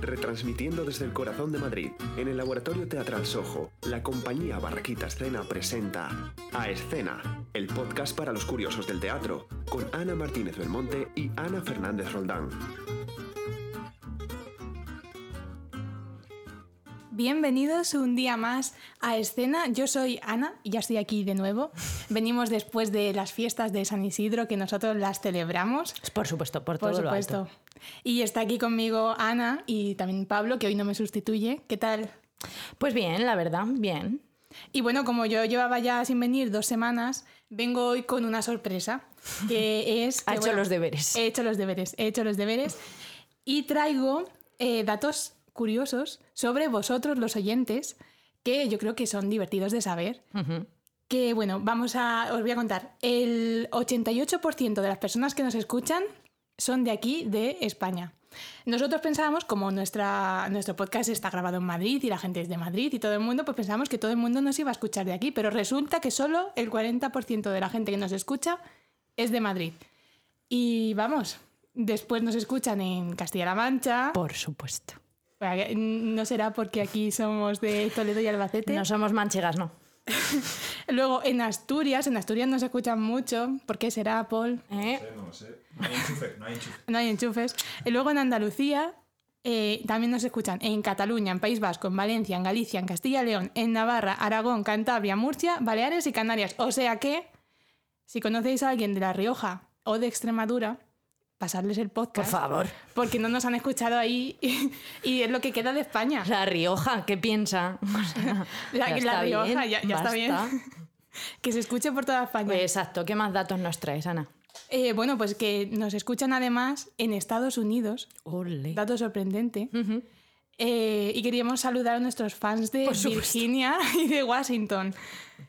retransmitiendo desde el corazón de Madrid, en el Laboratorio Teatral Sojo, la compañía Barraquita Escena presenta A Escena, el podcast para los curiosos del teatro, con Ana Martínez Belmonte y Ana Fernández Roldán. Bienvenidos un día más a Escena. Yo soy Ana y ya estoy aquí de nuevo. Venimos después de las fiestas de San Isidro que nosotros las celebramos. Por supuesto, por Por todo lo supuesto. alto. Y está aquí conmigo Ana y también Pablo, que hoy no me sustituye. ¿Qué tal? Pues bien, la verdad, bien. Y bueno, como yo llevaba ya sin venir dos semanas, vengo hoy con una sorpresa, que es... Ha hecho los deberes. He hecho los deberes, he hecho los deberes. Y traigo eh, datos curiosos sobre vosotros, los oyentes, que yo creo que son divertidos de saber. Que bueno, vamos a... Os voy a contar. El 88% de las personas que nos escuchan son de aquí, de España. Nosotros pensábamos, como nuestra, nuestro podcast está grabado en Madrid y la gente es de Madrid y todo el mundo, pues pensábamos que todo el mundo nos iba a escuchar de aquí, pero resulta que solo el 40% de la gente que nos escucha es de Madrid. Y vamos, después nos escuchan en Castilla-La Mancha. Por supuesto. No será porque aquí somos de Toledo y Albacete. No somos manchegas, no. Luego en Asturias, en Asturias nos escuchan mucho. ¿Por qué será, Paul? ¿Eh? No lo sé. No hay enchufe, no hay enchufe. No hay enchufes. Y luego en Andalucía eh, también nos escuchan en Cataluña, en País Vasco, en Valencia, en Galicia, en Castilla y León, en Navarra, Aragón, Cantabria, Murcia, Baleares y Canarias. O sea que, si conocéis a alguien de La Rioja o de Extremadura, pasarles el Por podcast. favor. Porque no nos han escuchado ahí y, y es lo que queda de España. La Rioja, ¿qué piensa? O sea, La- ya la está Rioja, bien, ya- ya está bien. Que se escuche por toda España. Pues exacto, ¿qué más datos nos traes, Ana? Eh, bueno, pues que nos escuchan además en Estados Unidos. Ole. Dato sorprendente. Eh, y queríamos saludar a nuestros fans de Por. Virginia y de Washington.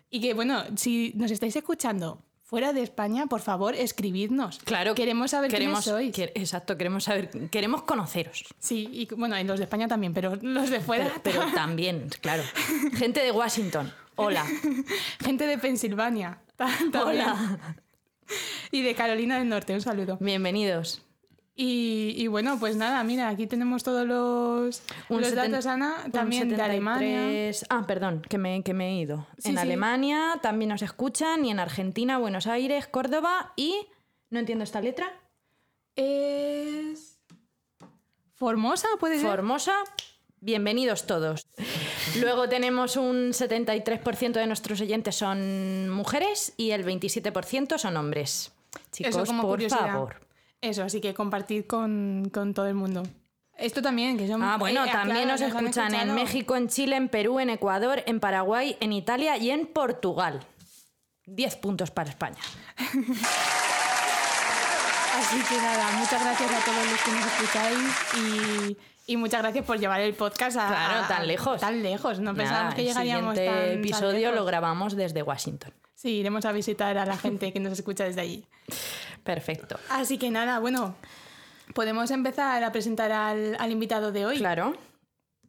Y que, bueno, si nos estáis escuchando fuera de España, por favor, escribidnos. Claro, Queremos saber queremos, quiénes sois. que- exacto, queremos saber, queremos conoceros. Sí, y bueno, en los de España también, pero los de fuera. Pero, pero también, claro. Gente de Washington. Hola. Gente de Pensilvania. Hola. Y de Carolina del Norte, un saludo. Bienvenidos. Y, y bueno, pues nada, mira, aquí tenemos todos los, Un los datos, Ana, también de Alemania. 73 Ah, perdón, que me, que me he ido. Sí, en sí. Alemania también nos escuchan y en Argentina, Buenos Aires, Córdoba y... No entiendo esta letra. Es. Formosa, puede ser. Formosa. Bienvenidos todos. Luego tenemos un 73% de nuestros oyentes son mujeres y el 27% son hombres. Chicos, por curiosidad. favor. Eso, así que compartid con, con todo el mundo. Esto también, que son. Ah, bueno, eh, también nos han escuchan en. México, en Chile, en Perú, en Ecuador, en Paraguay, en Italia y en Portugal. 10 puntos para España. Así que nada, muchas gracias a todos los que nos escucháis y, y muchas gracias por llevar el podcast a. Claro, a- tan lejos. Tan lejos, no pensábamos Nada, que el llegaríamos siguiente tan- tan episodio lo lejos. grabamos desde Washington. Sí, iremos a visitar a la gente que nos escucha desde allí. Perfecto. Así que nada, bueno, podemos empezar a presentar al, al invitado de hoy. Claro.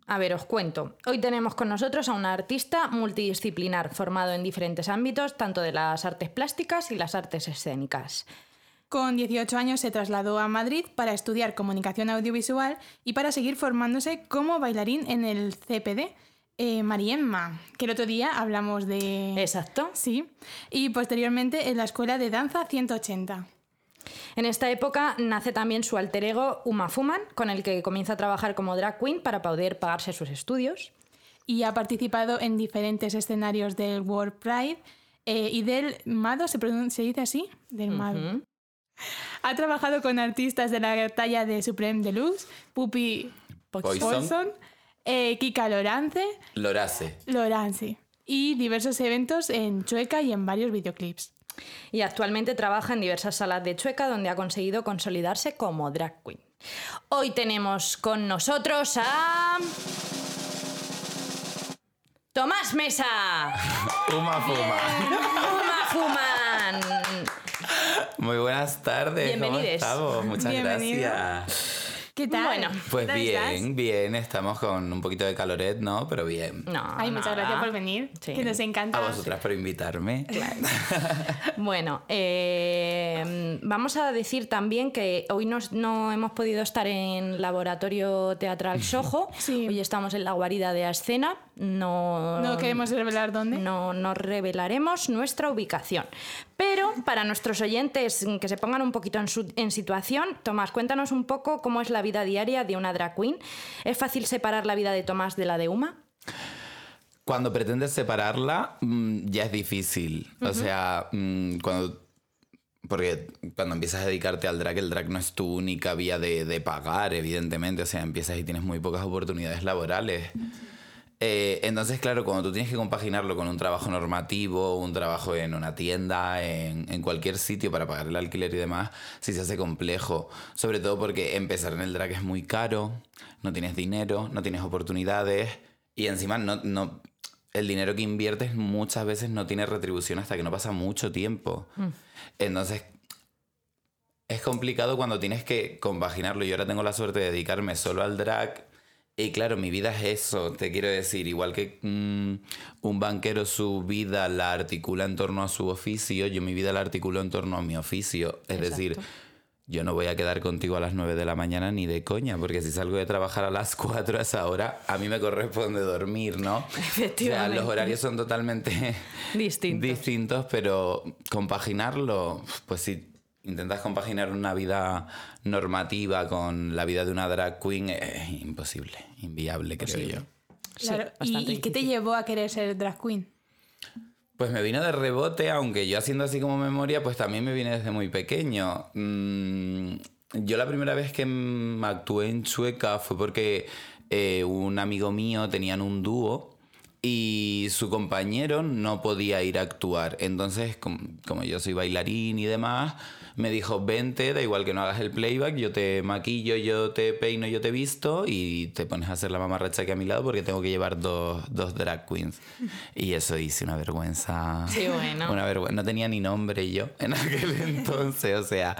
A ver, os cuento. Hoy tenemos con nosotros a un artista multidisciplinar formado en diferentes ámbitos, tanto de las artes plásticas y las artes escénicas. Con 18 años se trasladó a Madrid para estudiar comunicación audiovisual y para seguir formándose como bailarín en el CPD. Eh, Mariemma, que el otro día hablamos de... Exacto. Sí. Y posteriormente en la Escuela de Danza 180. En esta época nace también su alter ego Uma Fuman, con el que comienza a trabajar como drag queen para poder pagarse sus estudios. Y ha participado en diferentes escenarios del World Pride eh, y del MADO, ¿se, dice así? Del MADO. Ha trabajado con artistas de la talla de Supreme Deluxe, Puppy Poison. Poison, eh, Kika Lorance, Lorace. Lorance y diversos eventos en Chueca y en varios videoclips. Y actualmente trabaja en diversas salas de Chueca donde ha conseguido consolidarse como drag queen. Hoy tenemos con nosotros a... Tomás Mesa. Uma Fuma. Uma Fuman. Muy buenas tardes. ¿Cómo Bienvenides. estamos? Muchas Bienvenido. gracias. ¿Qué tal? Bueno, Pues bien, bien, estamos con un poquito de caloret, ¿no? Pero bien. No, Ay, muchas nada. gracias por venir. Sí. Que nos encanta. A vosotras por invitarme. Bueno, eh, vamos a decir también que hoy nos- no hemos podido estar en Laboratorio Teatral Soho. Sí. Hoy estamos en la guarida de Ascena. No, No queremos revelar dónde. No, no revelaremos nuestra ubicación. Pero para nuestros oyentes que se pongan un poquito en, su- en situación, Tomás, cuéntanos un poco cómo es la vida diaria de una drag queen. ¿Es fácil separar la vida de Tomás de la de Uma? Cuando pretendes separarla, mm, ya es difícil. O sea, mm, cuando. Porque cuando empiezas a dedicarte al drag, el drag no es tu única vía de, de pagar, evidentemente. O sea, empiezas y tienes muy pocas oportunidades laborales. Eh, entonces, claro, cuando tú tienes que compaginarlo con un trabajo normativo, un trabajo en una tienda, en, en cualquier sitio para pagar el alquiler y demás, sí se hace complejo. Sobre todo porque empezar en el drag es muy caro, no tienes dinero, no tienes oportunidades y encima no, no, el dinero que inviertes muchas veces no tiene retribución hasta que no pasa mucho tiempo. Entonces, es complicado cuando tienes que compaginarlo. Yo ahora tengo la suerte de dedicarme solo al drag. Y claro, mi vida es eso, te quiero decir, igual que mm, un banquero su vida la articula en torno a su oficio, yo mi vida la articulo en torno a mi oficio. Es decir, yo no voy a quedar contigo a las 9 de la mañana ni de coña, porque si salgo de trabajar a las 4 a esa hora, a mí me corresponde dormir, ¿no? Efectivamente. O sea, los horarios son totalmente Distintos. distintos, pero compaginarlo, pues si intentas compaginar una vida normativa con la vida de una drag queen, es imposible, inviable, creo yo. Claro. Sí, ¿Y, qué te llevó a querer ser drag queen? Pues me vino de rebote, aunque yo haciendo así como memoria, pues también me viene desde muy pequeño. Mm, yo la primera vez que actué en Chueca fue porque eh, un amigo mío tenían un dúo y su compañero no podía ir a actuar. Entonces, com- como yo soy bailarín y demás, me dijo, vente, da igual que no hagas el playback, yo te maquillo, yo te peino, yo te visto y te pones a hacer la mamarracha aquí a mi lado porque tengo que llevar dos, dos drag queens. Y eso hice una vergüenza. Sí, bueno. Una vergüenza. No tenía ni nombre yo en aquel entonces, o sea,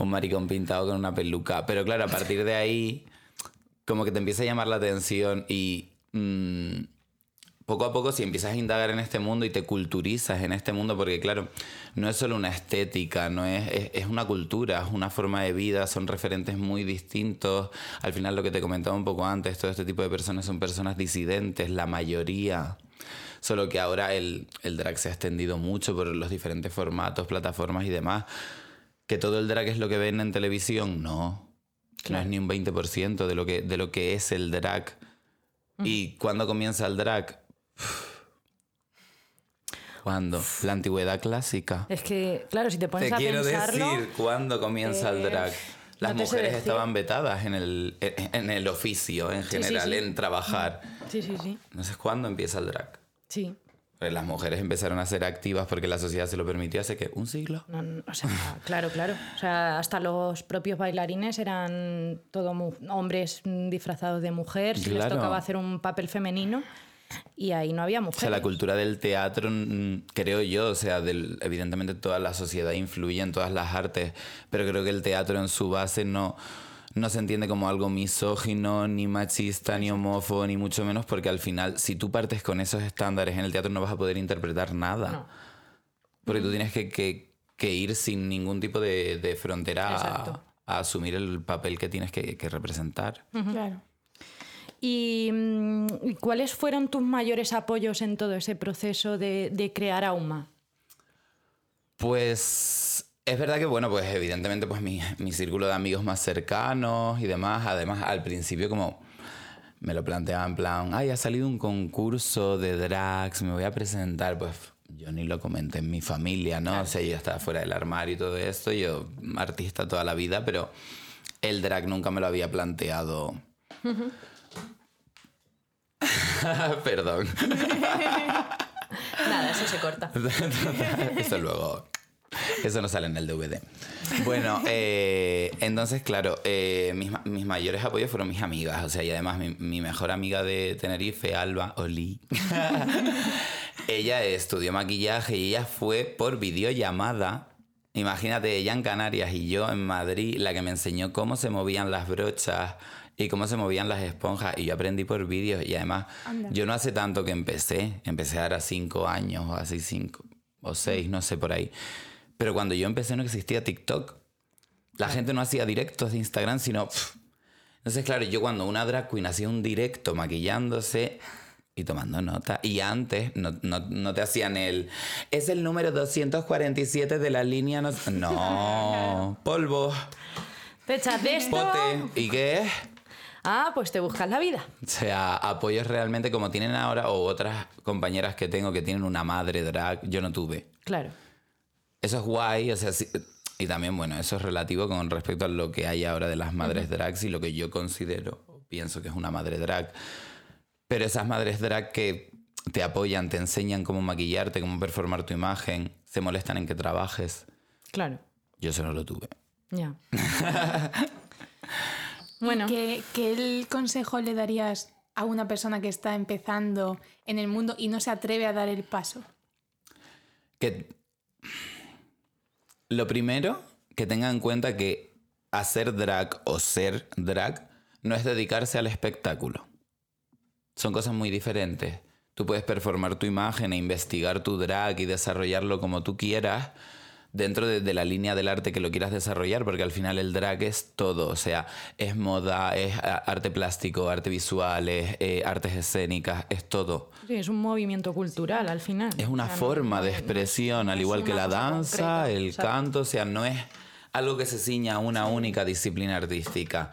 un maricón pintado con una peluca. Pero claro, a partir de ahí, como que te empieza a llamar la atención y... mm, poco a poco si empiezas a indagar en este mundo y te culturizas en este mundo, porque claro, no es solo una estética, no es, es, es una cultura, es una forma de vida, son referentes muy distintos. Al final lo que te comentaba un poco antes, todo este tipo de personas son personas disidentes, la mayoría. Solo que ahora el, el drag se ha extendido mucho por los diferentes formatos, plataformas y demás. Que todo el drag es lo que ven en televisión, no. No es ni un 20% de lo que, de lo que es el drag. ¿Y cuándo comienza el drag? ¿Cuándo? La antigüedad clásica. Es que, claro, si te pones Te a quiero pensarlo... decir cuándo comienza el eh, drag. Las no mujeres estaban vetadas en el, en el oficio en sí, general, sí. en trabajar. Sí, sí, sí. Entonces, ¿cuándo empieza el drag? Sí. Pues las mujeres empezaron a ser activas porque la sociedad se lo permitió hace que un siglo. No, no, o sea, claro, claro. O sea, hasta los propios bailarines eran todo hombres disfrazados de mujer, si les Claro. tocaba hacer un papel femenino y ahí no había O mujeres. sea, la cultura del teatro, creo yo, o sea, del- evidentemente toda la sociedad influye en todas las artes, pero creo que el teatro en su base no, no se entiende como algo misógino, ni machista, ni homófobo, ni mucho menos, porque al final, si tú partes con esos estándares en el teatro, no vas a poder interpretar nada. No. Porque tú tienes que, que- que ir sin ningún tipo de, de frontera a, a asumir el papel que tienes que, que representar. Claro. ¿Y, mm, y cuáles fueron tus mayores apoyos en todo ese proceso de, de crear Auma? Pues es verdad que, bueno, pues evidentemente pues mi, mi círculo de amigos más cercanos y demás, además al principio como me lo planteaba en plan, ay, ha salido un concurso de drags, me voy a presentar, pues yo ni lo comenté en mi familia, ¿no? O sea, yo estaba fuera del armario y todo esto, yo artista toda la vida, pero el drag nunca me lo había planteado. Perdón. Nada, eso se corta. Eso luego. Eso no sale en el DVD. Bueno, eh, entonces, claro, eh, mis, ma- mis mayores apoyos fueron mis amigas. O sea, y además mi, mi mejor amiga de Tenerife, Alba Oli, ella estudió maquillaje y ella fue por videollamada Imagínate, ella en Canarias y yo en Madrid, la que me enseñó cómo se movían las brochas y cómo se movían las esponjas. Y yo aprendí por vídeos. Y además, Anda. yo no hace tanto que empecé. Empecé ahora cinco años o así, cinco o seis, no sé por ahí. Pero cuando yo empecé no existía TikTok. La gente no hacía directos de Instagram, sino... pf. Entonces, claro, yo cuando una drag queen hacía un directo maquillándose y tomando nota, y antes no, no- no te hacían el... Es el número 247 de la línea... No, no polvo, Te echas de esto. pote. ¿Y qué es? Ah, pues te buscas la vida. O sea, apoyos realmente como tienen ahora o otras compañeras que tengo que tienen una madre drag, yo no tuve. Claro. Eso es guay, o sea, sí- y también, bueno, eso es relativo con respecto a lo que hay ahora de las madres drags y lo que yo considero, pienso que es una madre drag. Pero esas madres drag que te apoyan, te enseñan cómo maquillarte, cómo performar tu imagen, se molestan en que trabajes. Claro. Yo eso no lo tuve. Ya. bueno, ¿Qué, qué consejo le darías a una persona que está empezando en el mundo y no se atreve a dar el paso? Que lo primero, que tenga en cuenta que hacer drag o ser drag no es dedicarse al espectáculo. Son cosas muy diferentes. Tú puedes performar tu imagen e investigar tu drag y desarrollarlo como tú quieras dentro de, de la línea del arte que lo quieras desarrollar, porque al final el drag es todo, o sea, es moda, es arte plástico, arte visual, es eh, artes escénicas, es todo. sí, es un movimiento cultural al final. Es una O sea, no- forma de expresión, no al igual que la danza, concreta, el canto, o sea, no es algo que se ciña a una única disciplina artística.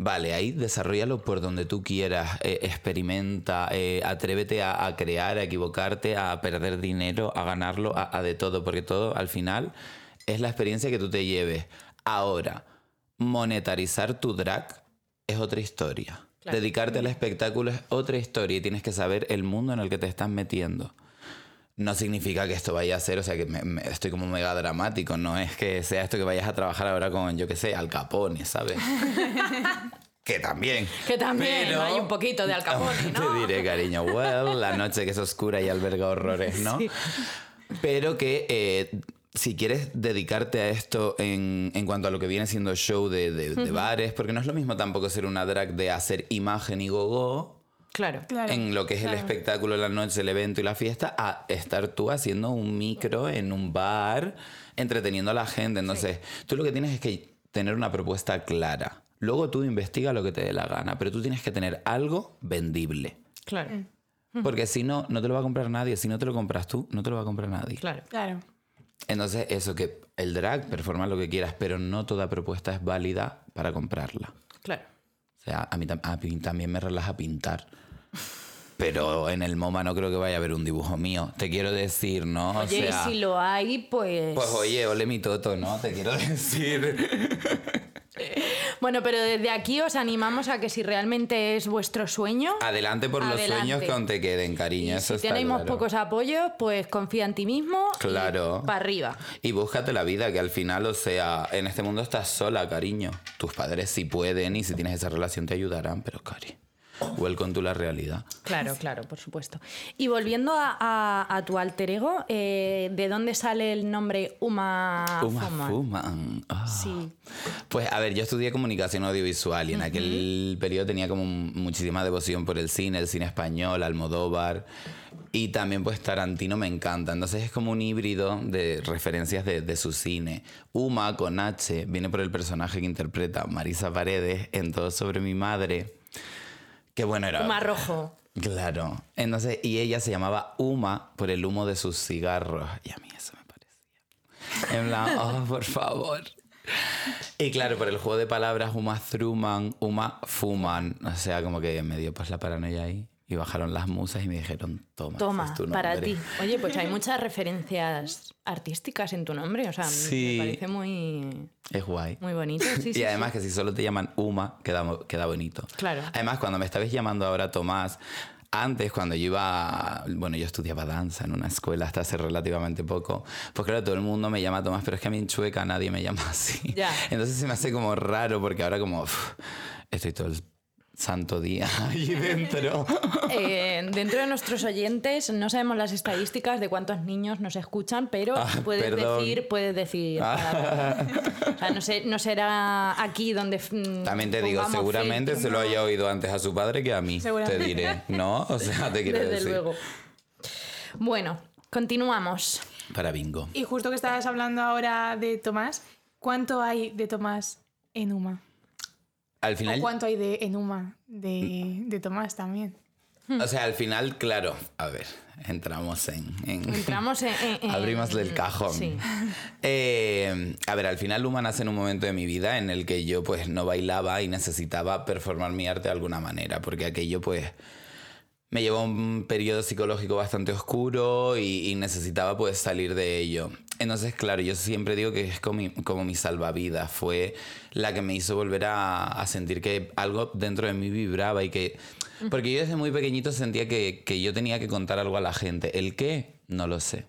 Vale, ahí desarrollalo por donde tú quieras, eh, experimenta, eh, atrévete a, a crear, a equivocarte, a perder dinero, a ganarlo, a, a de todo, porque todo al final es la experiencia que tú te lleves. Ahora, monetarizar tu drag es otra historia. Claro. Dedicarte al espectáculo es otra historia y tienes que saber el mundo en el que te estás metiendo. No significa que esto vaya a ser, o sea, que me- me- estoy como mega dramático, no es que sea esto que vayas a trabajar ahora con, yo qué sé, Al Capone, ¿sabes? que también. Que también hay un poquito de Al Capone, ¿no? Te diré, cariño, well, la noche que es oscura y alberga horrores, ¿no? Sí. Pero que eh, si quieres dedicarte a esto en, en cuanto a lo que viene siendo show de, de- de bares, porque no es lo mismo tampoco ser una drag de hacer imagen y gogo Claro. Claro. en lo que es el espectáculo, la noche, el evento y la fiesta, a estar tú haciendo un micro en un bar, entreteniendo a la gente. Entonces, tú lo que tienes es que tener una propuesta clara. Luego tú investiga lo que te dé la gana, pero tú tienes que tener algo vendible. Claro. Porque si no, no te lo va a comprar nadie. Si no te lo compras tú, no te lo va a comprar nadie. Claro. Claro. Entonces, eso que el drag performa lo que quieras, pero no toda propuesta es válida para comprarla. Claro. O sea, a mí, tam- a mí también me relaja pintar. Pero en el MoMA no creo que vaya a haber un dibujo mío. Te quiero decir, ¿no? O Oye, sea, y si lo hay, pues... Pues oye, ole mi toto, ¿no? Te quiero decir. Bueno, pero desde aquí os animamos a que si realmente es vuestro sueño... Adelante por los sueños que aún te queden, cariño. y Eso si claro. pocos apoyos, pues confía en ti mismo. Claro. Para arriba. Y búscate la vida, que al final, o sea, en este mundo estás sola, cariño. Tus padres sí pueden y si tienes esa relación te ayudarán, pero cari, welcome to la realidad. Claro, claro, por supuesto. Y volviendo a, a- a tu alter ego, eh, ¿de dónde sale el nombre Uma, Uma Fuman? Fuman. Ah. Sí. Pues a ver, yo estudié comunicación audiovisual y en aquel periodo tenía como muchísima devoción por el cine, el cine español, Almodóvar y también pues Tarantino me encanta. Entonces es como un híbrido de referencias de, de su cine. Uma con H viene por el personaje que interpreta Marisa Paredes en Todo sobre mi madre. Que bueno, era... Uma Rojo. Claro. Entonces, y ella se llamaba Uma por el humo de sus cigarros. Y a mí eso me parecía. En plan, oh, por favor. Y claro, por el juego de palabras, Uma Thruman, Uma Fuman. O sea, como que me dio pues la paranoia ahí. Y bajaron las musas y me dijeron, toma. Toma, ese es tu para nombre". ti. Oye, pues hay muchas referencias artísticas en tu nombre. O sea, Sí. me parece muy, Es guay. muy bonito. Sí, sí, y además sí. que si solo te llaman Uma, queda, queda bonito. Claro. Además, cuando me estabais llamando ahora Tomás, antes cuando yo iba, bueno, yo estudiaba danza en una escuela hasta hace relativamente poco, pues claro, todo el mundo me llama Tomás, pero es que a mí en Chueca nadie me llama así. Ya. Entonces se me hace como raro porque ahora como uf, estoy todo el santo día allí dentro. Eh, dentro de nuestros oyentes no sabemos las estadísticas de cuántos niños nos escuchan, pero Ah, puedes perdón. decir, puedes decir. Ah. O sea, no, sé, no será aquí donde. mm, También te digo, seguramente se lo haya oído antes a su padre que a mí, te diré. ¿No? O sea, te quiero Desde decir. luego. Bueno, continuamos. Para bingo. Y justo que estabas hablando ahora de Tomás, ¿cuánto hay de Tomás en Uma? Al ¿O final, cuánto hay de Enuma de, de Tomás también? o sea, al final, claro, a ver, entramos en... en- Entramos en. en- en- Abrimos el cajón. Sí. Eh, a ver, al final Luma nace en un momento de mi vida en el que yo pues no bailaba y necesitaba performar mi arte de alguna manera, porque aquello pues me llevó a un periodo psicológico bastante oscuro y, y necesitaba pues salir de ello. Entonces, claro, yo siempre digo que es como mi, como mi salvavidas, fue la que me hizo volver a, a sentir que algo dentro de mí vibraba y que... Porque yo desde muy pequeñito sentía que, que yo tenía que contar algo a la gente. ¿El qué? No lo sé.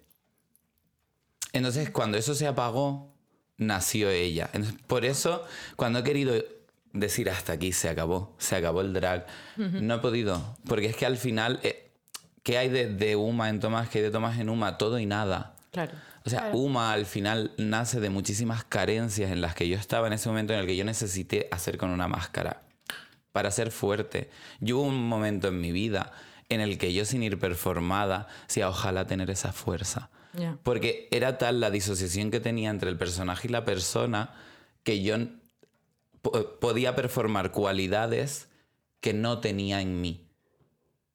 Entonces, cuando eso se apagó, nació ella. Entonces, por eso, cuando he querido decir hasta aquí, se acabó, se acabó el drag, no he podido. Porque es que al final, eh, ¿qué hay de, de Uma en Tomás? ¿Qué hay de Tomás en Uma? Todo y nada. Claro. O sea, Uma al final nace de muchísimas carencias en las que yo estaba en ese momento en el que yo necesité hacer con una máscara para ser fuerte. Yo hubo un momento en mi vida en el que yo sin ir performada, decía, ojalá tener esa fuerza. Porque era tal la disociación que tenía entre el personaje y la persona que yo podía performar cualidades que no tenía en mí.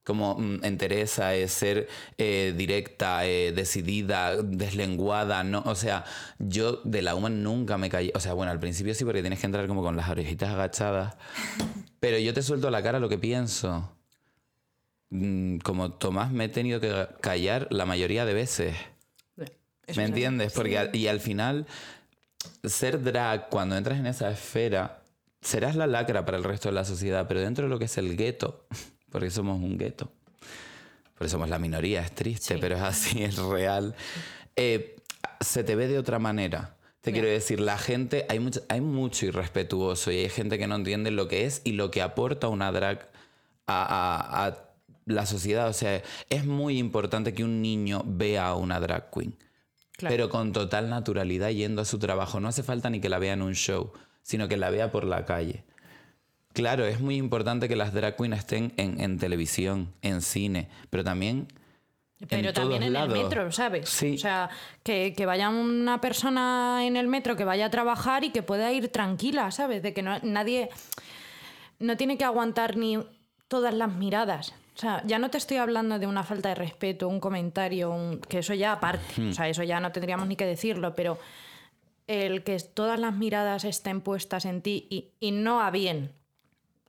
Como mm, en Teresa, es ser eh, directa, eh, decidida, deslenguada, no, o sea, yo de la UMA nunca me caí, o sea, bueno, al principio sí porque tienes que entrar como con las orejitas agachadas, pero yo te suelto a la cara lo que pienso. Mm, Como Tomás me he tenido que callar la mayoría de veces. Eso ¿Me es- entiendes? Porque al- y al final, ser drag, cuando entras en esa esfera, serás la lacra para el resto de la sociedad, pero dentro de lo que es el gueto, porque somos un gueto, porque somos la minoría, es triste, Sí. pero es así, es real, eh, se te ve de otra manera. Te quiero decir, la gente, hay mucho, hay mucho irrespetuoso y hay gente que no entiende lo que es y lo que aporta una drag a, a- a la sociedad. O sea, es muy importante que un niño vea a una drag queen. Claro. Pero con total naturalidad yendo a su trabajo. No hace falta ni que la vea en un show, sino que la vea por la calle. Claro, es muy importante que las drag queens estén en, en televisión, en cine, pero también Pero en también en lados. el metro, ¿sabes? Sí. O sea, que, que vaya una persona en el metro que vaya a trabajar y que pueda ir tranquila, ¿sabes? De que no, nadie no tiene que aguantar ni todas las miradas. O sea, ya no te estoy hablando de una falta de respeto, un comentario, un- que eso ya aparte. Hmm. O sea, eso ya no tendríamos ni que decirlo, pero el que todas las miradas estén puestas en ti y, y no a bien.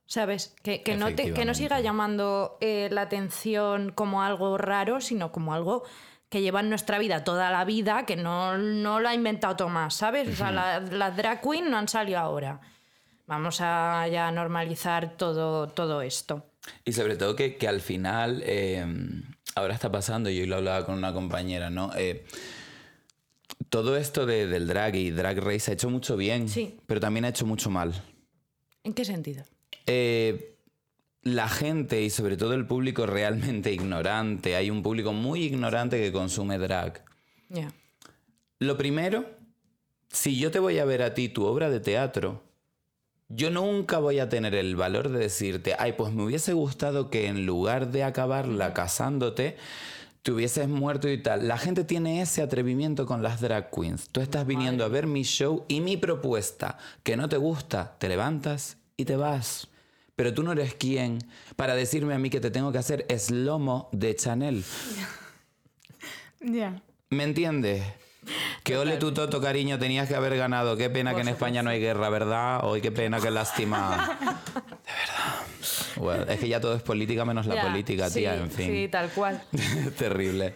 ¿Sabes? Que, que no, te, que no Efectivamente. siga llamando eh, la atención como algo raro, sino como algo que lleva en nuestra vida toda la vida, que no, no lo ha inventado Tomás, ¿sabes? O sea, la- las drag queen no han salido ahora. Vamos a ya normalizar todo, todo esto. Y sobre todo que, que al final, eh, ahora está pasando, y hoy lo hablaba con una compañera, ¿no? Eh, todo esto de- del drag y drag race ha hecho mucho bien, Sí. pero también ha hecho mucho mal. ¿En qué sentido? Eh, la gente y sobre todo el público realmente ignorante, hay un público muy ignorante que consume drag. Ya. Lo primero, si yo te voy a ver a ti tu obra de teatro, yo nunca voy a tener el valor de decirte, ay, pues me hubiese gustado que en lugar de acabarla casándote, te hubieses muerto y tal. La gente tiene ese atrevimiento con las drag queens. Tú estás viniendo a ver mi show y mi propuesta, que no te gusta, te levantas y te vas. Pero tú no eres quien para decirme a mí que te tengo que hacer eslomo de Chanel. Ya. ¿Me entiendes? Que ole tu toto, cariño, tenías que haber ganado. Qué pena que en España no hay guerra, ¿verdad? Hoy qué pena, qué lástima. De verdad. Bueno, es que ya todo es política menos la política, sí, tía, en fin. Sí, tal cual. Terrible.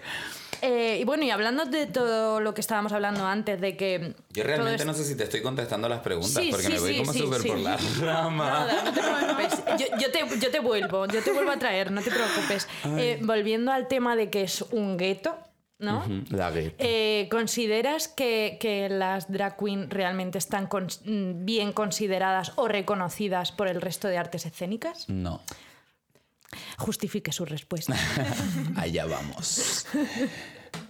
Eh, y bueno, y hablando de todo lo que estábamos hablando antes, de que. Yo realmente esto- no sé si te estoy contestando las preguntas, Sí, porque sí, me voy sí, como súper por la rama. Nada, no te preocupes. Yo, yo te, yo te vuelvo, yo te vuelvo a traer, no te preocupes. Eh, volviendo al tema de que es un gueto, ¿no? La gueto. Eh, ¿Consideras que, que las drag queen realmente están mm, bien consideradas o reconocidas por el resto de artes escénicas? No. Justifique su respuesta. Allá vamos.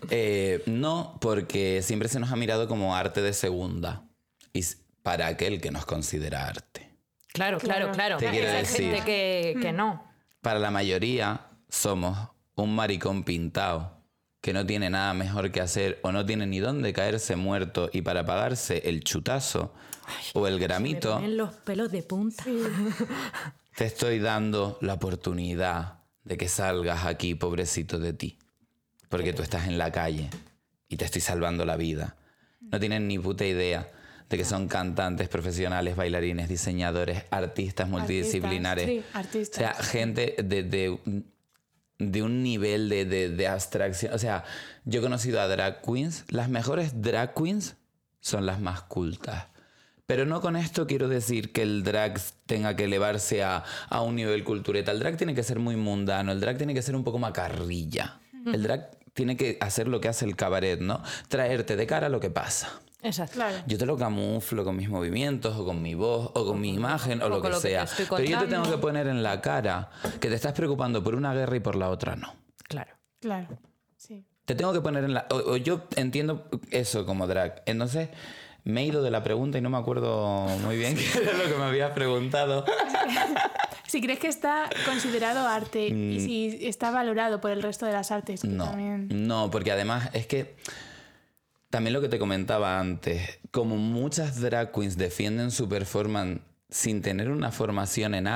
Eh, no, porque siempre se nos ha mirado como arte de segunda. Y para aquel que nos considera arte. Claro, claro, claro. Te quiero decir. gente que, que no. Para la mayoría somos un maricón pintado que no tiene nada mejor que hacer o no tiene ni dónde caerse muerto y para pagarse el chutazo o el Me gramito, ponen los pelos de punta. te estoy dando la oportunidad de que salgas aquí, pobrecito de ti. Porque tú estás en la calle y te estoy salvando la vida. No tienen ni puta idea de que son cantantes profesionales, bailarines, diseñadores, artistas multidisciplinares. sí, O artistas. sea, gente de, de, de un nivel de, de- de abstracción. O sea, yo he conocido a drag queens. Las mejores drag queens son las más cultas. Pero no con esto quiero decir que el drag tenga que elevarse a, a un nivel cultureta. El drag tiene que ser muy mundano, el drag tiene que ser un poco macarrilla. El drag tiene que hacer lo que hace el cabaret, ¿no? Traerte de cara lo que pasa. Exacto. Claro. Yo te lo camuflo con mis movimientos, o con mi voz, o con mi imagen, o o lo que lo que te sea. Pero yo te tengo que poner en la cara que te estás preocupando por una guerra y por la otra no. Claro. Claro. Sí. Te tengo que poner en la... O, o yo entiendo eso como drag. Entonces, me he ido de la pregunta y no me acuerdo muy bien qué era lo que me habías preguntado. Si crees que está considerado arte y si está valorado por el resto de las artes, Mm. No, también... no, porque además es que también lo que te comentaba antes, como muchas drag queens defienden su performance sin tener una formación en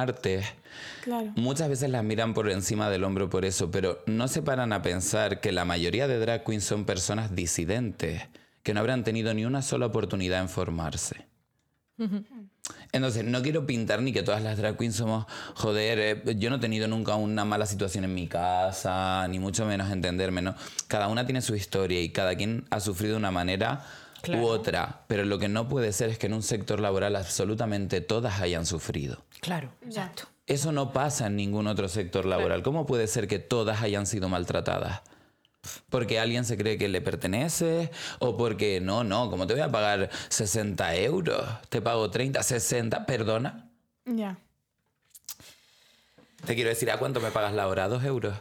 Claro. muchas veces las miran por encima del hombro por eso, pero no se paran a pensar que la mayoría de drag queens son personas disidentes, que no habrán tenido ni una sola oportunidad en formarse. Entonces, no quiero pintar ni que todas las drag queens somos, joder, eh, yo no he tenido nunca una mala situación en mi casa, ni mucho menos entenderme, ¿no? Cada una tiene su historia y cada quien ha sufrido de una manera Claro. u otra, pero lo que no puede ser es que en un sector laboral absolutamente todas hayan sufrido. Claro. Exacto. Eso no pasa en ningún otro sector laboral. ¿Cómo puede ser que todas hayan sido maltratadas? Porque alguien se cree que le pertenece o porque no, no, como te voy a pagar 60 euros, te pago 30, 60, perdona. Ya. Te quiero decir, ¿a cuánto me pagas la hora? ¿A dos euros?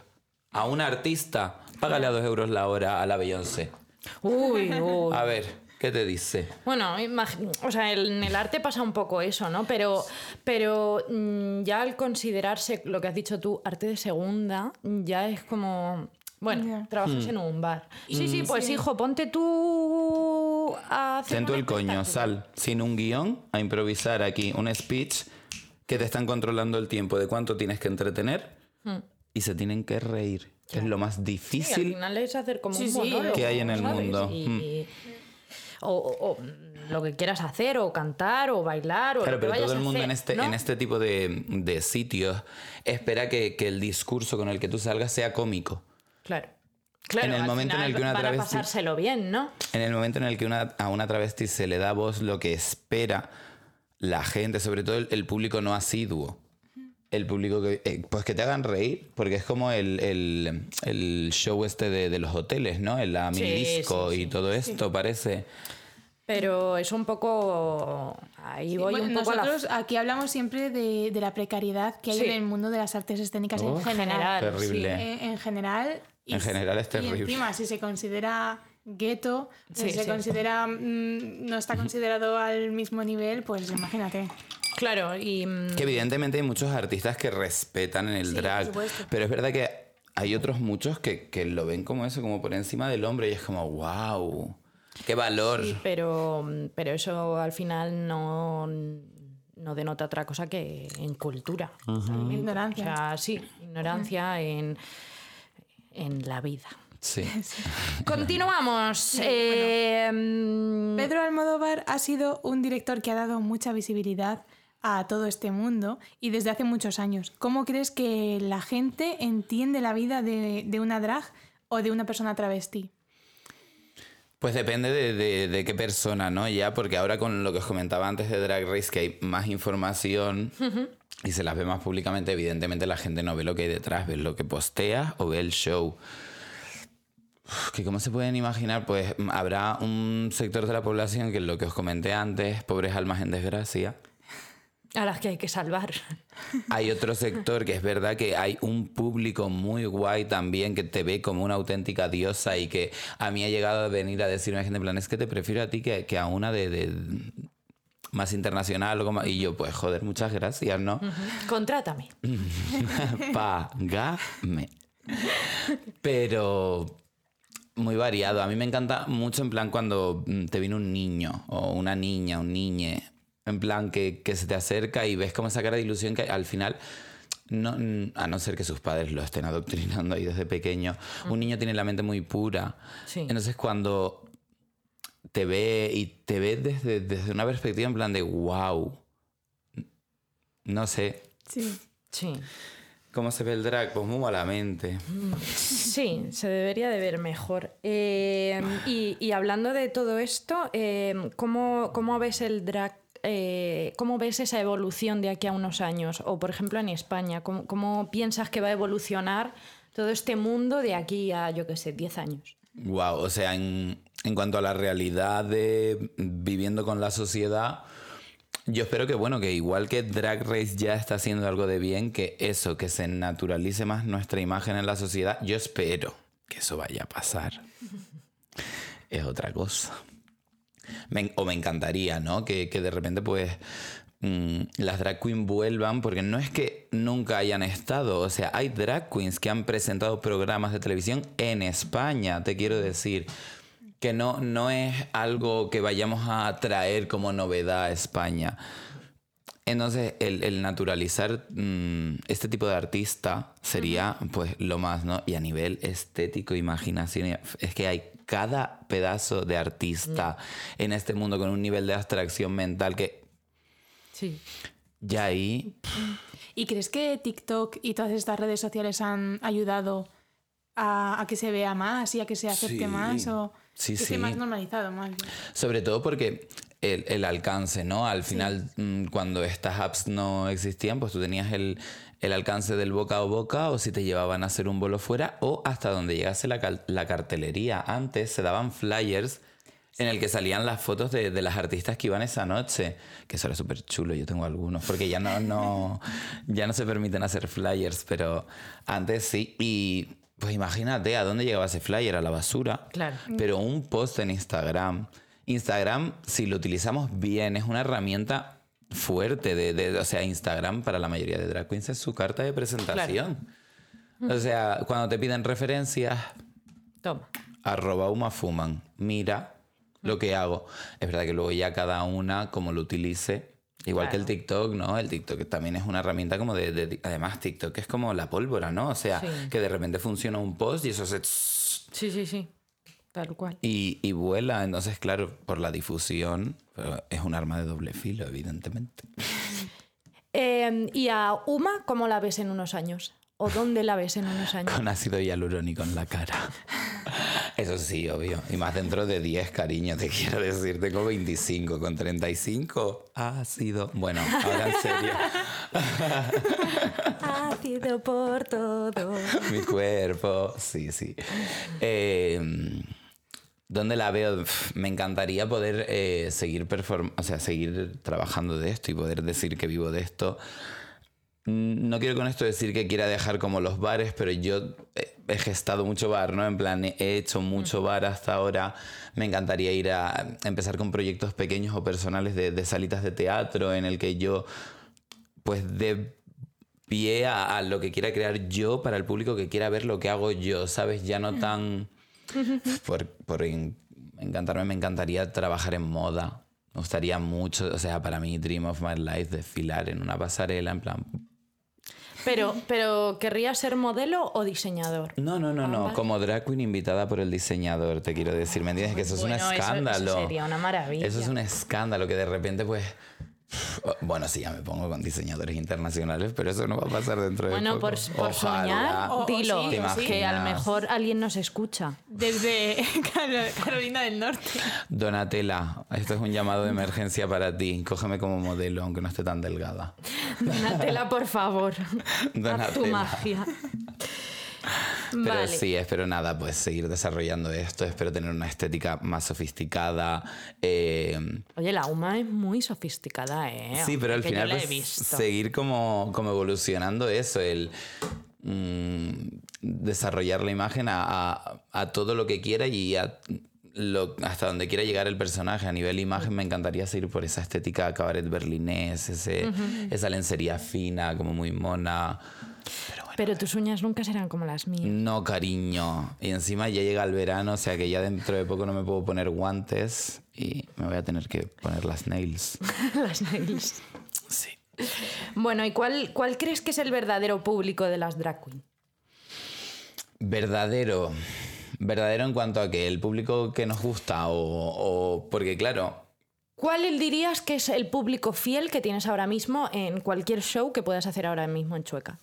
A un artista, págale a dos euros la hora a la Beyoncé. Uy, uy. A ver, ¿qué te dice? Bueno, o sea, el- en el arte pasa un poco eso, ¿no? Pero, pero mm, ya al considerarse lo que has dicho tú, arte de segunda, ya es como. Bueno, Ya. trabajas Hmm. en un bar. Sí, sí, pues hijo, ponte tú a hacer. Ten tú el coño, sal sin un guion a improvisar aquí un speech que te están controlando el tiempo de cuánto tienes que entretener y se tienen que reír. Es lo más Hmm. Sí, al difícil. final es hacer como Sí, un sí, monólogo, que hay en el ¿sabes? mundo. Y- Mm. y- o, o- o lo que quieras hacer, o cantar, o bailar, o Claro, lo que pero vayas todo el mundo hacer, en este, ¿no? en este tipo de, de sitios espera que, que el discurso con el que tú salgas sea cómico. Claro. Claro, En el al momento en el que una travesti- pasárselo bien, ¿no? En el momento en el que una- a una travesti se le da voz lo que espera la gente, sobre todo el, el público no asiduo. El público que. eh, pues que te hagan reír, porque es como el, el- el show este de, de los hoteles, ¿no? El la mini disco sí, sí. y todo esto, parece. Pero es un poco. Ahí voy Bueno, un poco a la. nosotros aquí hablamos siempre de, de la precariedad que hay Sí. en el mundo de las artes escénicas en general. terrible. Sí, en, en general. Y En general es Y terrible. encima, si se considera gueto, si Sí, se sí. considera mm, no está considerado al mismo nivel, pues imagínate. Claro, y. mm, Que evidentemente hay muchos artistas que respetan en el Sí, por drag, supuesto. pero es verdad que hay otros muchos que, que lo ven como eso, como por encima del hombre, y es como, wow, qué valor. sí, pero, pero eso al final no, no denota otra cosa que en cultura. O Ignorancia. sea, sí, ignorancia en, en la vida. Sí. Continuamos. Eh, mm, Pedro Almodóvar ha sido un director que ha dado mucha visibilidad a todo este mundo y desde hace muchos años. ¿Cómo crees que la gente entiende la vida de, de una drag o de una persona travesti? Pues depende de, de- de qué persona, ¿no? Ya, porque ahora con lo que os comentaba antes de Drag Race, que hay más información y se las ve más públicamente, evidentemente la gente no ve lo que hay detrás, ve lo que postea o ve el show. que como se pueden imaginar, pues mm, habrá un sector de la población que lo que os comenté antes, pobres almas en desgracia. A las que hay que salvar. Hay otro sector que es verdad que hay un público muy guay también que te ve como una auténtica diosa y que a mí ha llegado a venir a decirme gente en plan, es que te prefiero a ti que, que a una de, de más internacional o como... Y yo, pues joder, muchas gracias, ¿no? Contrátame. Págame. Pero muy variado. A mí me encanta mucho en plan cuando mm, te viene un niño o una niña, un niñe, en plan que, que se te acerca y ves como esa cara de ilusión que al final... No, mm, a no ser que sus padres lo estén adoctrinando ahí desde pequeño, un niño tiene la mente muy pura. Sí. Entonces cuando te ve y te ve desde, desde una perspectiva en plan de wow. No sé. Sí. Sí. ¿Cómo se ve el drag? Pues muy malamente. Sí, se debería de ver mejor. Eh, y, y hablando de todo esto, eh, ¿cómo, cómo ves el drag? eh, ¿Cómo ves esa evolución de aquí a unos años? O, por ejemplo, en España, ¿cómo, cómo piensas que va a evolucionar todo este mundo de aquí a, yo qué sé, 10 años? Wow, o sea, en, en cuanto a la realidad de viviendo con la sociedad, yo espero que, bueno, que igual que Drag Race ya está haciendo algo de bien, que eso, que se naturalice más nuestra imagen en la sociedad, yo espero que eso vaya a pasar. Es otra cosa. Me- o me encantaría, ¿no? Que, de repente, pues, mm, las drag queens vuelvan, porque no es que nunca hayan estado, o sea, hay drag queens que han presentado programas de televisión en España, te quiero decir, que no, no es algo que vayamos a traer como novedad a España. Entonces, el, el naturalizar mm, este tipo de artista sería pues lo más, ¿no? Y a nivel estético, imaginación, es que hay cada pedazo de artista en este mundo con un nivel de abstracción mental que Sí. ya ahí... ¿Y crees que TikTok y todas estas redes sociales han ayudado a, a que se vea más y a que se acepte Sí. más? O Sí, que esté sí. más normalizado más bien? Sobre todo porque el, el alcance, ¿no? Al final, mm, cuando estas apps no existían, pues tú tenías el, el alcance del boca a boca o si te llevaban a hacer un bolo fuera o hasta donde llegase la, cal- la cartelería. Antes se daban flyers en el que salían las fotos de, de las artistas que iban esa noche, que eso era súper chulo, yo tengo algunos, porque ya no, no, ya no se permiten hacer flyers, pero antes sí. Y pues imagínate a dónde llegaba ese flyer, a la basura. Claro. Pero un post en Instagram. Instagram, si lo utilizamos bien, es una herramienta fuerte. De, de- o sea, Instagram para la mayoría de drag queens es su carta de presentación. O sea, cuando te piden referencias, Toma. arroba umafuman, mira lo que hago. Es verdad que luego ya cada una, como lo utilice, igual que el. TikTok, ¿no? El TikTok también es una herramienta como de, de- Además, TikTok es como la pólvora, ¿no? O sea, Sí. que de repente funciona un post y eso se... Sí, sí, sí. Tal cual. Y, y vuela, entonces, claro, por la difusión, es un arma de doble filo, evidentemente. Eh, ¿Y a Uma cómo la ves en unos años? ¿O dónde la ves en unos años? Con ácido hialurónico en la cara. Eso sí, obvio. Y más dentro de 10, cariño, te quiero decir. Tengo 25, con 35 ácido. Bueno, ahora en serio. Ácido por todo. Mi cuerpo, sí, sí. Eh, ¿Dónde la veo? Me encantaría poder eh, seguir perform o sea, seguir trabajando de esto y poder decir que vivo de esto. Mm, No quiero con esto decir que quiera dejar como los bares, pero yo he- gestado mucho bar, ¿no? En plan, he hecho mucho bar hasta ahora. Me encantaría ir a empezar con proyectos pequeños o personales de, de salitas de teatro en el que yo, pues, de pie a, a lo que quiera crear yo para el público que quiera ver lo que hago yo, ¿sabes? Ya no tan... Por, por en- encantarme, me encantaría trabajar en moda. Me gustaría mucho, o sea, para mí, Dream of My Life, desfilar en una pasarela, en plan... Pero, pero ¿querrías ser modelo o diseñador? No, no, no, no, Ambas. como drag queen invitada por el diseñador, te quiero decir, ¿me entiendes? Que eso es Bueno, un eso- eso escándalo. sería una maravilla. Eso es un escándalo que de repente, pues... Bueno, sí, ya me pongo con diseñadores internacionales, pero eso no va a pasar dentro de Bueno, poco. por, por soñar, O- o dilo, sí, que a lo ¿Te mejor alguien nos escucha. Desde Caro- Carolina del Norte. Donatella, esto es un llamado de emergencia para ti. Cógeme como modelo, aunque no esté tan delgada. Donatella, por favor. Haz tu magia. Pero Vale. sí, espero nada, pues seguir desarrollando esto, espero tener una estética más sofisticada. eh, Oye, la UMA es muy sofisticada, ¿eh? Sí, pero al Que final yo la he pues, seguir como, como evolucionando eso, el mm, desarrollar la imagen a, a- a todo lo que quiera y a lo- hasta donde quiera llegar el personaje. A nivel imagen me encantaría seguir por esa estética cabaret berlinés, ese, esa lencería fina, como muy mona. Pero tus uñas nunca serán como las mías. No, cariño. Y encima ya llega el verano, o sea que ya dentro de poco no me puedo poner guantes y me voy a tener que poner las nails. las nails. Sí. Bueno, ¿y cuál, cuál crees que es el verdadero público de las drag queen? Verdadero. Verdadero en cuanto a que el público que nos gusta o, o- porque claro, ¿Cuál dirías que es el público fiel que tienes ahora mismo en cualquier show que puedas hacer ahora mismo en Chueca?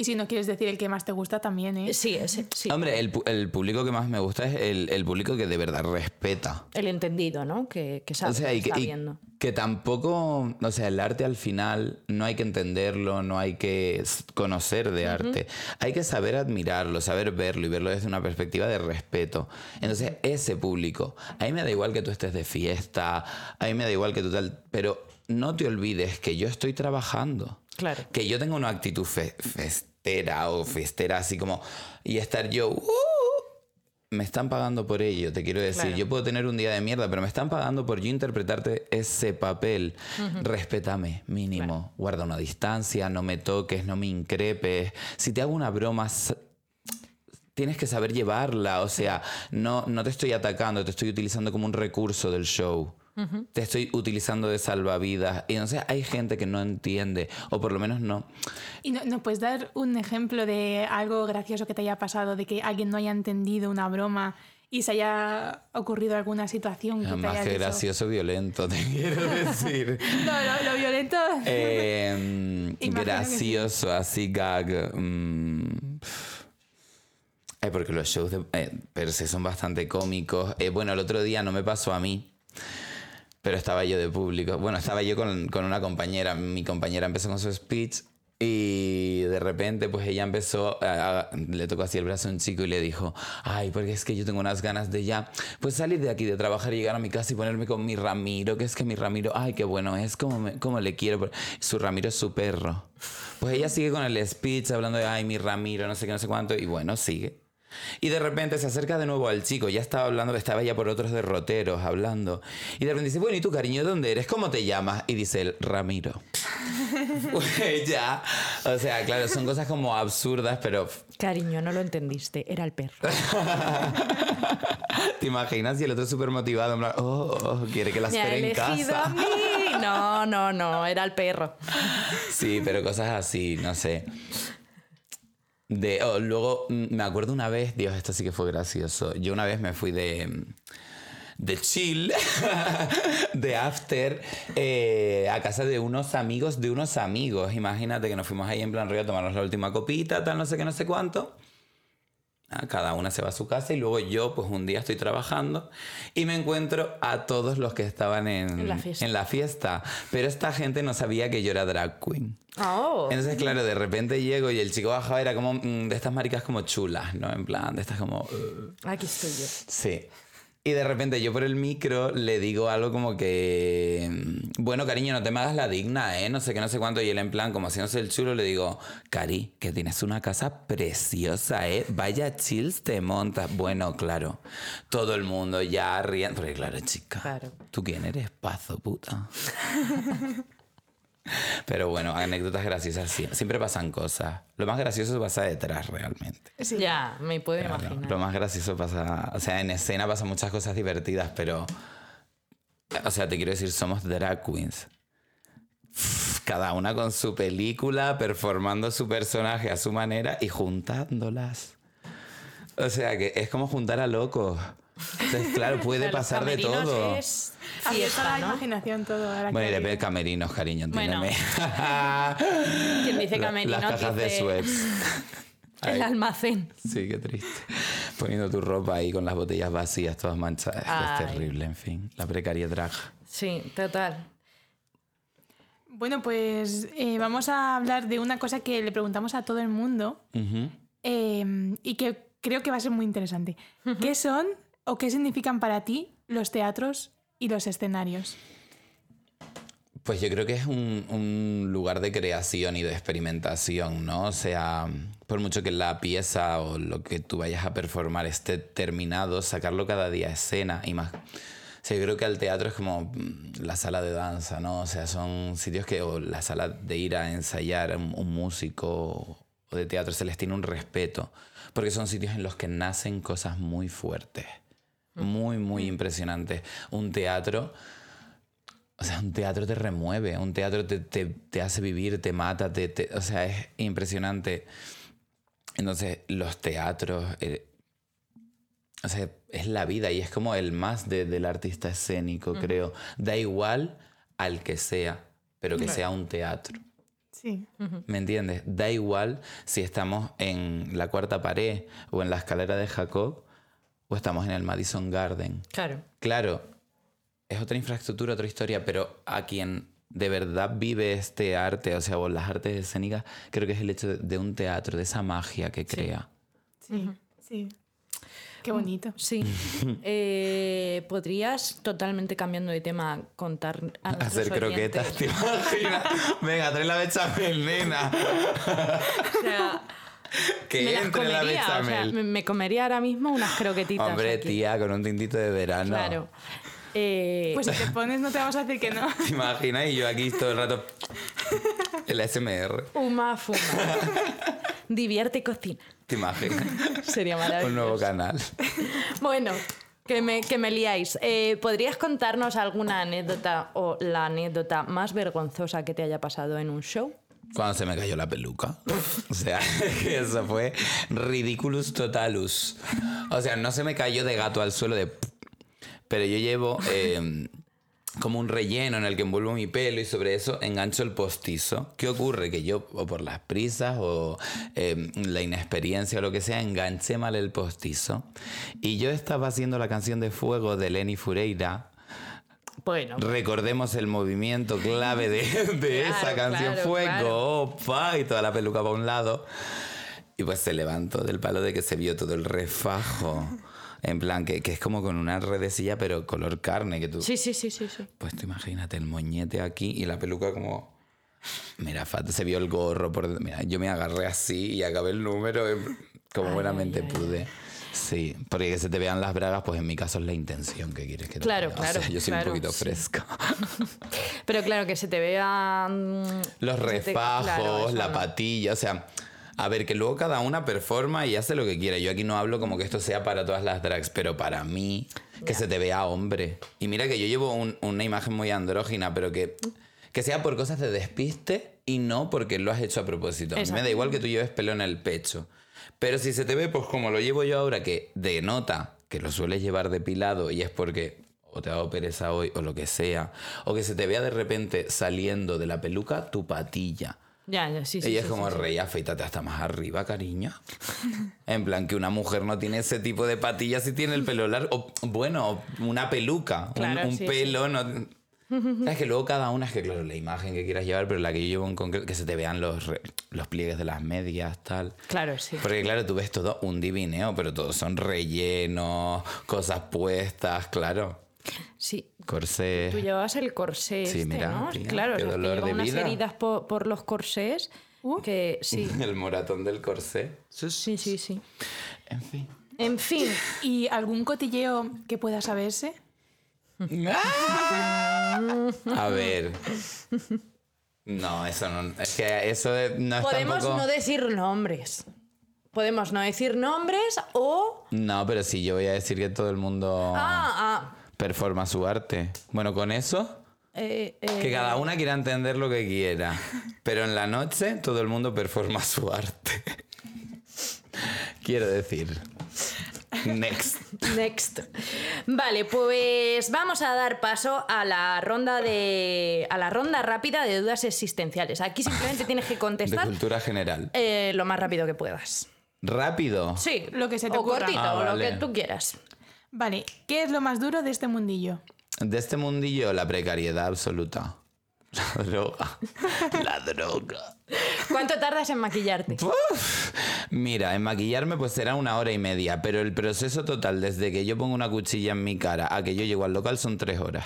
Y si no quieres decir el que más te gusta también, ¿eh? Sí, ese, sí. hombre, el, el público que más me gusta es el, el público que de verdad respeta. El entendido, ¿no? Que, que sabe, O sea, y que está y viendo. que tampoco, o sea, el arte al final no hay que entenderlo, no hay que conocer de arte, hay que saber admirarlo, saber verlo y verlo desde una perspectiva de respeto. Entonces, ese público, a mí me da igual que tú estés de fiesta, a mí me da igual que tú tal, pero no te olvides que yo estoy trabajando. Claro. Que yo tengo una actitud fe- festera o festera así como, y estar yo, "Uh", me están pagando por ello, te quiero decir. Claro. Yo puedo tener un día de mierda, pero me están pagando por yo interpretarte ese papel. Respétame, mínimo. Guarda una distancia, no me toques, no me increpes. Si te hago una broma, tienes que saber llevarla. O sea, no, no te estoy atacando, te estoy utilizando como un recurso del show. Te estoy utilizando de salvavidas. Y entonces hay gente que no entiende, o por lo menos no. ¿Y no, nos puedes dar un ejemplo de algo gracioso que te haya pasado, de que alguien no haya entendido una broma y se haya ocurrido alguna situación que te Más haya que gracioso, violento, te quiero decir. No, lo, lo violento. Eh, que sí. gracioso, así gag. mm, eh, porque los shows de eh, per se son bastante cómicos. Eh, bueno, el otro día no me pasó a mí, pero estaba yo de público. Bueno, estaba yo con, con una compañera. Mi compañera empezó con su speech y de repente pues ella empezó, a- a- le tocó así el brazo a un chico y le dijo, ay, porque es que yo tengo unas ganas de ya, pues salir de aquí, de trabajar y llegar a mi casa y ponerme con mi Ramiro, que es que mi Ramiro, ay, qué bueno es, como, me- como le quiero. Su Ramiro es su perro. Pues ella sigue con el speech hablando de, ay, mi Ramiro, no sé qué, no sé cuánto, y bueno, sigue. Y de repente se acerca de nuevo al chico, ya estaba hablando, estaba ya por otros derroteros hablando. Y de repente dice, bueno, ¿y tú, cariño, dónde eres? ¿Cómo te llamas? Y dice él, Ramiro. Pues ya, o sea, claro, son cosas como absurdas, pero Cariño, no lo entendiste, era el perro. ¿te imaginas? Y el otro súper motivado, en plan, oh, oh, quiere que la espere en elegido a casa. mí. No, no, no, era el perro. Sí, pero cosas así, no sé. De, oh, luego mm, me acuerdo una vez, Dios, esto sí que fue gracioso. Yo una vez me fui de, de chill, de after, eh, a casa de unos amigos de unos amigos. Imagínate que nos fuimos ahí en plan rollo a tomarnos la última copita, tal, no sé qué, no sé cuánto. Ah, Cada una se va a su casa y luego yo, pues un día estoy trabajando y me encuentro a todos los que estaban en, En la fiesta. en la fiesta. Pero esta gente no sabía que yo era drag queen. Oh. Entonces, claro, de repente llego y el chico bajaba, era como mm, de estas maricas como chulas, ¿no? En plan, de estas como... "Ugh". Aquí estoy yo. Sí. Y de repente yo por el micro le digo algo como que, mm, bueno, cariño, no te me hagas la digna, ¿eh? No sé qué, no sé cuánto. Y él en plan, como haciéndose el chulo, le digo, Cari, que tienes una casa preciosa, ¿eh? Vaya chills te montas. Bueno, claro, todo el mundo ya riendo. Porque claro, chica, Claro. ¿tú quién eres? Pazo, puta. Pero bueno, anécdotas graciosas. Siempre pasan cosas. Lo más gracioso pasa detrás realmente. Sí. Ya, me puedo imaginar. Lo más gracioso pasa, o sea, en escena pasan muchas cosas divertidas, pero, o sea, te quiero decir, somos drag queens. Cada una con su película, performando su personaje a su manera y juntándolas. O sea, que es como juntar a locos. Entonces, claro, puede pasar de camerinos todo. Es Ahí está fiesta, la ¿no? imaginación todo. ahora Bueno, y depende de camerinos, cariño, Bueno. entiéndeme. Quien dice La- camerino Las cajas de Suez. el almacén. Sí, qué triste. Poniendo tu ropa ahí con las botellas vacías, todas manchadas. Es que Ay. Es terrible, en fin. La precariedad. Sí, total. Bueno, pues eh, vamos a hablar de una cosa que le preguntamos a todo el mundo. Eh, y que creo que va a ser muy interesante. ¿Qué son o qué significan para ti los teatros y los escenarios? Pues yo creo que es un, un lugar de creación y de experimentación, ¿no? O sea, por mucho que la pieza o lo que tú vayas a performar esté terminado, sacarlo cada día a escena y más. O sea, yo creo que el teatro es como mm, la sala de danza, ¿no? O sea, son sitios que, o la sala de ir a ensayar, un, un músico o de teatro, se les tiene un respeto, porque son sitios en los que nacen cosas muy fuertes, muy, muy impresionantes. Un teatro o sea, un teatro te remueve, un teatro te, te- te hace vivir, te mata, te, te- o sea, es impresionante. Entonces, los teatros, eh, o sea, es la vida y es como el más de- del artista escénico, creo. Da igual al que sea, pero que sea un teatro. Sí. ¿Me entiendes? Da igual si estamos en la cuarta pared o en la escalera de Jacob o estamos en el Madison Garden. Claro. Claro, es otra infraestructura, otra historia, pero a quien de verdad vive este arte, o sea, o las artes escénicas, creo que es el hecho de, de un teatro, de esa magia que crea. Sí, sí. Qué bonito. Sí. Eh, ¿Podrías, totalmente cambiando de tema, contar a Hacer croquetas, oyentes? ¿te imaginas? Venga, trae la bechamel, nena. O sea, Que me entre la comería, o sea, bechamel. me, me comería ahora mismo unas croquetitas. Hombre, aquí. tía, con un tintito de verano. Claro. Eh, Pues si te pones no te vamos a decir que no. ¿Te imaginas? Y yo aquí todo el rato. El ASMR. Uma Fuma. Divierte y cocina. ¿Te imaginas? Sería Un maravilloso. nuevo canal. Bueno, que me, que me liáis. Eh, ¿Podrías contarnos alguna anécdota o la anécdota más vergonzosa que te haya pasado en un show? Cuando se me cayó la peluca. O sea, eso fue ridiculus totalus. O sea, no se me cayó de gato al suelo de... Pero yo llevo eh, como un relleno en el que envuelvo mi pelo y sobre eso engancho el postizo. ¿Qué ocurre? Que yo, o por las prisas o eh, la inexperiencia o lo que sea, enganché mal el postizo. Y yo estaba haciendo la canción de Fuego de Lenny Fureira. Bueno, Recordemos el movimiento clave de, de Claro, esa canción claro, Fuego, claro. opa, y toda la peluca para un lado. Y pues se levantó del palo de que se vio todo el refajo. En plan, que, que es como con una redecilla, pero color carne, que tú... sí, sí, sí, sí, sí. Pues tú imagínate el moñete aquí y la peluca como... Mira, Fat, se vio el gorro por... Mira, yo me agarré así y acabé el número en- como Ay, buenamente ay, ay. Sí, porque que se te vean las bragas, pues en mi caso es la intención que quieres que te Claro, vea. claro, O sea, yo soy claro, un poquito fresca. Pero claro, que se te vean... Los se te- refajos, claro, la no. patilla, o sea, a ver, que luego cada una performa y hace lo que quiera. Yo aquí no hablo como que esto sea para todas las drags, pero para mí, que se te vea hombre. Y mira que yo llevo un- una imagen muy andrógina, pero que, que sea por cosas de despiste y no porque lo has hecho a propósito. A mí me da igual que tú lleves pelo en el pecho. Pero si se te ve, pues como lo llevo yo ahora, que denota que lo sueles llevar depilado y es porque o te ha dado pereza hoy o lo que sea, o que se te vea de repente saliendo de la peluca tu patilla. Ya, ya, sí, sí. Ella sí, es como, sí, rey, afeítate hasta más arriba, cariño. en plan, que una mujer no tiene ese tipo de patillas si tiene el pelo largo. O, bueno, una peluca, un- Claro, un, pelo. No... Sabes que luego cada una es que, claro, la imagen que quieras llevar, pero la que yo llevo en concreto, que se te vean los, re- los pliegues de las medias, tal. Claro, sí. Porque claro, tú ves todo un divineo, pero todos son rellenos, cosas puestas, claro. Sí. Corsé. Tú llevabas el corsé Sí, este, mira, ¿no? tía, claro, qué los que dolor de unas vida. heridas po- por, los corsés Uh. que sí. El moratón del corsé. Sí, sí, sí. En fin. En fin, ¿Y algún cotilleo que pueda saberse? A ver. No, eso no. Es que eso no es podemos tampoco. no decir nombres. Podemos no decir nombres o... No, pero sí, yo voy a decir que todo el mundo Ah, ah. performa su arte. Bueno, con eso, eh, eh, que cada una quiera entender lo que quiera. Pero en la noche, todo el mundo performa su arte. Quiero decir. Next. Next. Vale, pues vamos a dar paso a la ronda de. a la ronda rápida de dudas existenciales. Aquí simplemente tienes que De contestar cultura general. eh, lo más rápido que puedas. Rápido. Sí, Lo que se te o ocurra. cortito, Ah, o lo que tú quieras. Vale, ¿qué es lo más duro de este mundillo? De este mundillo, la precariedad absoluta. La droga. La droga. ¿Cuánto tardas en maquillarte? Uf. Mira, en maquillarme pues será una hora y media, pero el proceso total desde que yo pongo una cuchilla en mi cara a que yo llego al local son tres horas.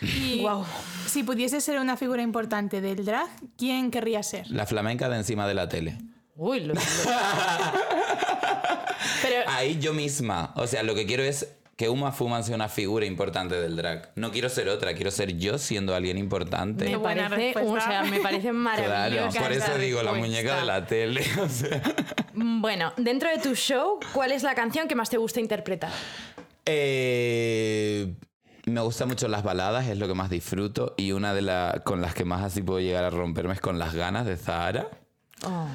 Y Guau. si pudiese ser una figura importante del drag, ¿quién querría ser? La flamenca de encima de la tele. Uy, lo, lo- Pero Ahí yo misma. O sea, lo que quiero es que Uma Fuman sea una figura importante del drag. No quiero ser otra, quiero ser yo siendo alguien importante. me parece, o sea, me parece Claro, maravilloso. por eso digo la muñeca de la tele. O sea. Bueno, dentro de tu show, ¿cuál es la canción que más te gusta interpretar? Eh, me gustan mucho las baladas, es lo que más disfruto. Y una de las con las que más así puedo llegar a romperme es con las ganas de Zahara. Oh.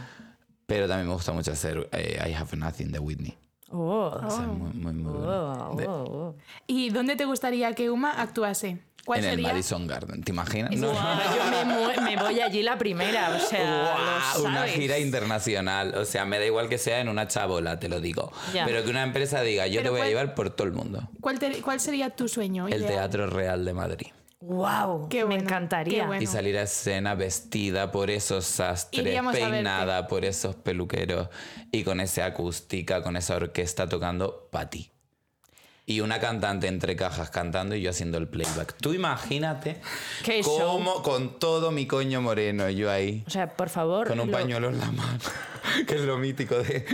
Pero también me gusta mucho hacer eh, I Have Nothing de Whitney. Oh. O sea, muy, muy, muy. Oh, oh, oh. ¿Y dónde te gustaría que Uma actuase? ¿Cuál en el? Madison Garden, ¿te imaginas? No. Yo me, me voy allí la primera, o sea, una sabes. gira internacional. O sea, me da igual que sea en una chabola, te lo digo. Ya. Pero que una empresa diga, yo Pero te voy a cuál- llevar por todo el mundo. ¿Cuál, te- cuál sería tu sueño? El ideal? Teatro Real de Madrid. Wow, Qué me encantaría. qué bueno. Y salir a escena vestida por esos sastres, Iríamos peinada por esos peluqueros y con esa acústica, con esa orquesta tocando para ti. Y una cantante entre cajas cantando y yo haciendo el playback. Tú imagínate Qué show. cómo con todo mi coño moreno yo ahí, O sea, por favor. con un lo- pañuelo en la mano, que es lo mítico de...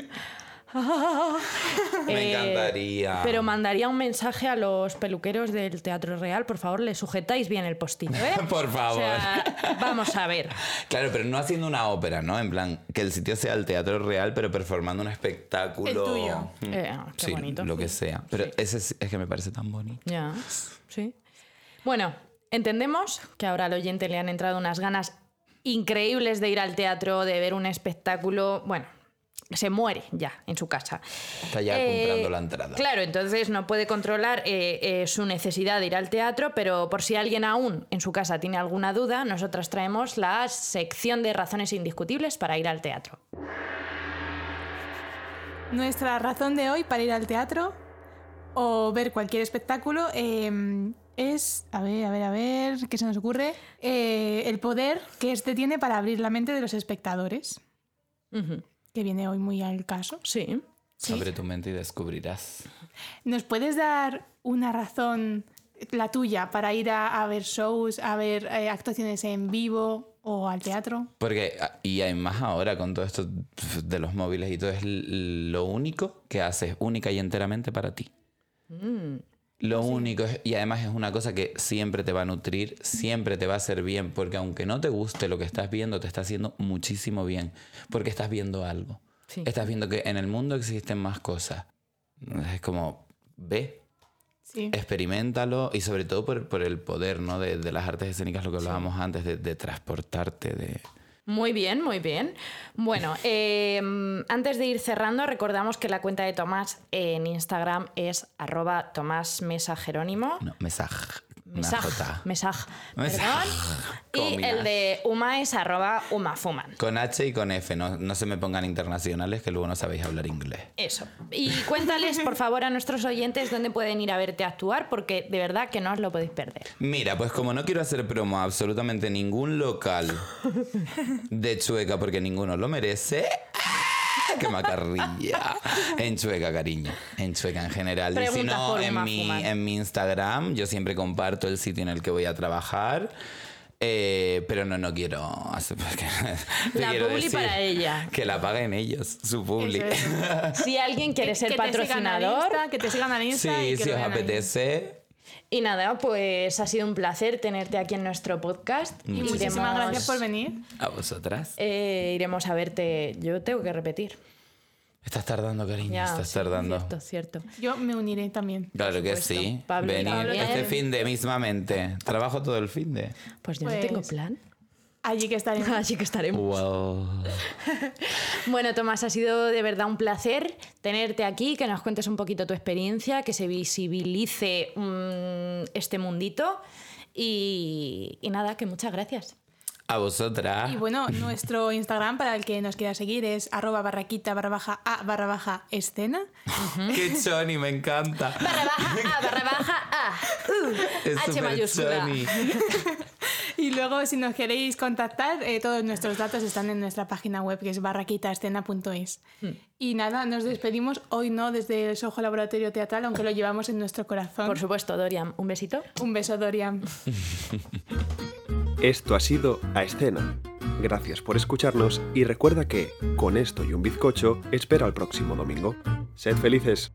Me Eh, encantaría. Pero mandaría un mensaje a los peluqueros del Teatro Real, por favor, le sujetáis bien el postillo, ¿eh? Por O favor. sea, vamos a ver. Claro, pero no haciendo una ópera, ¿no? En plan, que el sitio sea el teatro real, pero performando un espectáculo. El tuyo. Mm. Eh, qué sí, bonito. lo que sea. Pero ese es, es que me parece tan bonito. Ya, sí. Bueno, entendemos que ahora al oyente le han entrado unas ganas increíbles de ir al teatro, de ver un espectáculo. Bueno, se muere ya en su casa. Está ya Eh, comprando la entrada. Claro, entonces no puede controlar eh, eh, su necesidad de ir al teatro, pero por si alguien aún en su casa tiene alguna duda, nosotras traemos la sección de razones indiscutibles para ir al teatro. Nuestra razón de hoy para ir al teatro o ver cualquier espectáculo eh, es, a ver, a ver, a ver, ¿qué se nos ocurre? Eh, el poder que este tiene para abrir la mente de los espectadores. Que viene hoy muy al caso. Sí. Sí. Abre tu mente y descubrirás. ¿Nos puedes dar una razón, la tuya, para ir a, a ver shows, a ver eh, actuaciones en vivo o al teatro? Porque, ah, y además ahora con todo esto de los móviles y todo, es lo único que haces única y enteramente para ti. Lo único, es- y además es una cosa que siempre te va a nutrir, siempre te va a hacer bien, porque aunque no te guste lo que estás viendo, te está haciendo muchísimo bien, porque estás viendo algo. Sí. Estás viendo que en el mundo existen más cosas. Es como, ve, Sí. experimentalo y sobre todo por, por el poder ¿no? de, de las artes escénicas, lo que hablábamos antes, de, de transportarte, de... Muy bien, muy bien. Bueno, eh, antes de ir cerrando, recordamos que la cuenta de Tomás en Instagram es arroba Tomás Mesa Jerónimo. No, Mesaj. Mesaj, Mesaj. perdón. Y el de Uma es arroba umafuman. Con H y con F, no, no se me pongan internacionales que luego no sabéis hablar inglés. Eso. Y cuéntales, por favor, a nuestros oyentes dónde pueden ir a verte actuar, porque de verdad que no os lo podéis perder. Mira, pues como no quiero hacer promo a absolutamente ningún local de Chueca porque ninguno lo merece. ¡Qué macarrilla! En Chueca, cariño. En Chueca en general. y si no, en mi, en mi Instagram yo siempre comparto el sitio en el que voy a trabajar. Eh, pero no, no quiero hacer. La quiero publi decir para ella. Que la paguen ellos, su publi. Es. Si alguien quiere ser Que te sigan al patrocinador. Insta, que te sigan al Insta y Sí, que si os apetece. Y nada, pues ha sido un placer tenerte aquí en nuestro podcast. Y Muchísimas Iremos- gracias por venir. A vosotras. Eh, iremos a verte. Yo tengo que repetir. Estás tardando, cariño. Ya, estás sí, tardando. Cierto, cierto. Yo me uniré también. Claro que sí. Pablo Venir este fin de mismamente. Trabajo todo el fin de. Pues yo no Pues- tengo plan. Allí que estaremos. Así que estaremos. Wow. Bueno, Tomás, ha sido de verdad un placer tenerte aquí, que nos cuentes un poquito tu experiencia, que se visibilice mm, este mundito. Y, y nada, que muchas gracias. A vosotras. Y bueno, nuestro Instagram para el que nos quiera seguir es arroba barraquita barra baja a barra baja escena. Qué choni, me encanta. Barra baja A, barra baja A. Uh, Es H mayúscula. Y luego, si nos queréis contactar, eh, todos nuestros datos están en nuestra página web, que es barraquitaescena.es. Y nada, nos despedimos hoy no desde el Soho Laboratorio Teatral, aunque lo llevamos en nuestro corazón. Por supuesto, Dorian, un besito. Un beso, Dorian. Esto ha sido A Escena. Gracias por escucharnos y recuerda que, con esto y un bizcocho, espera el próximo domingo. Sed felices.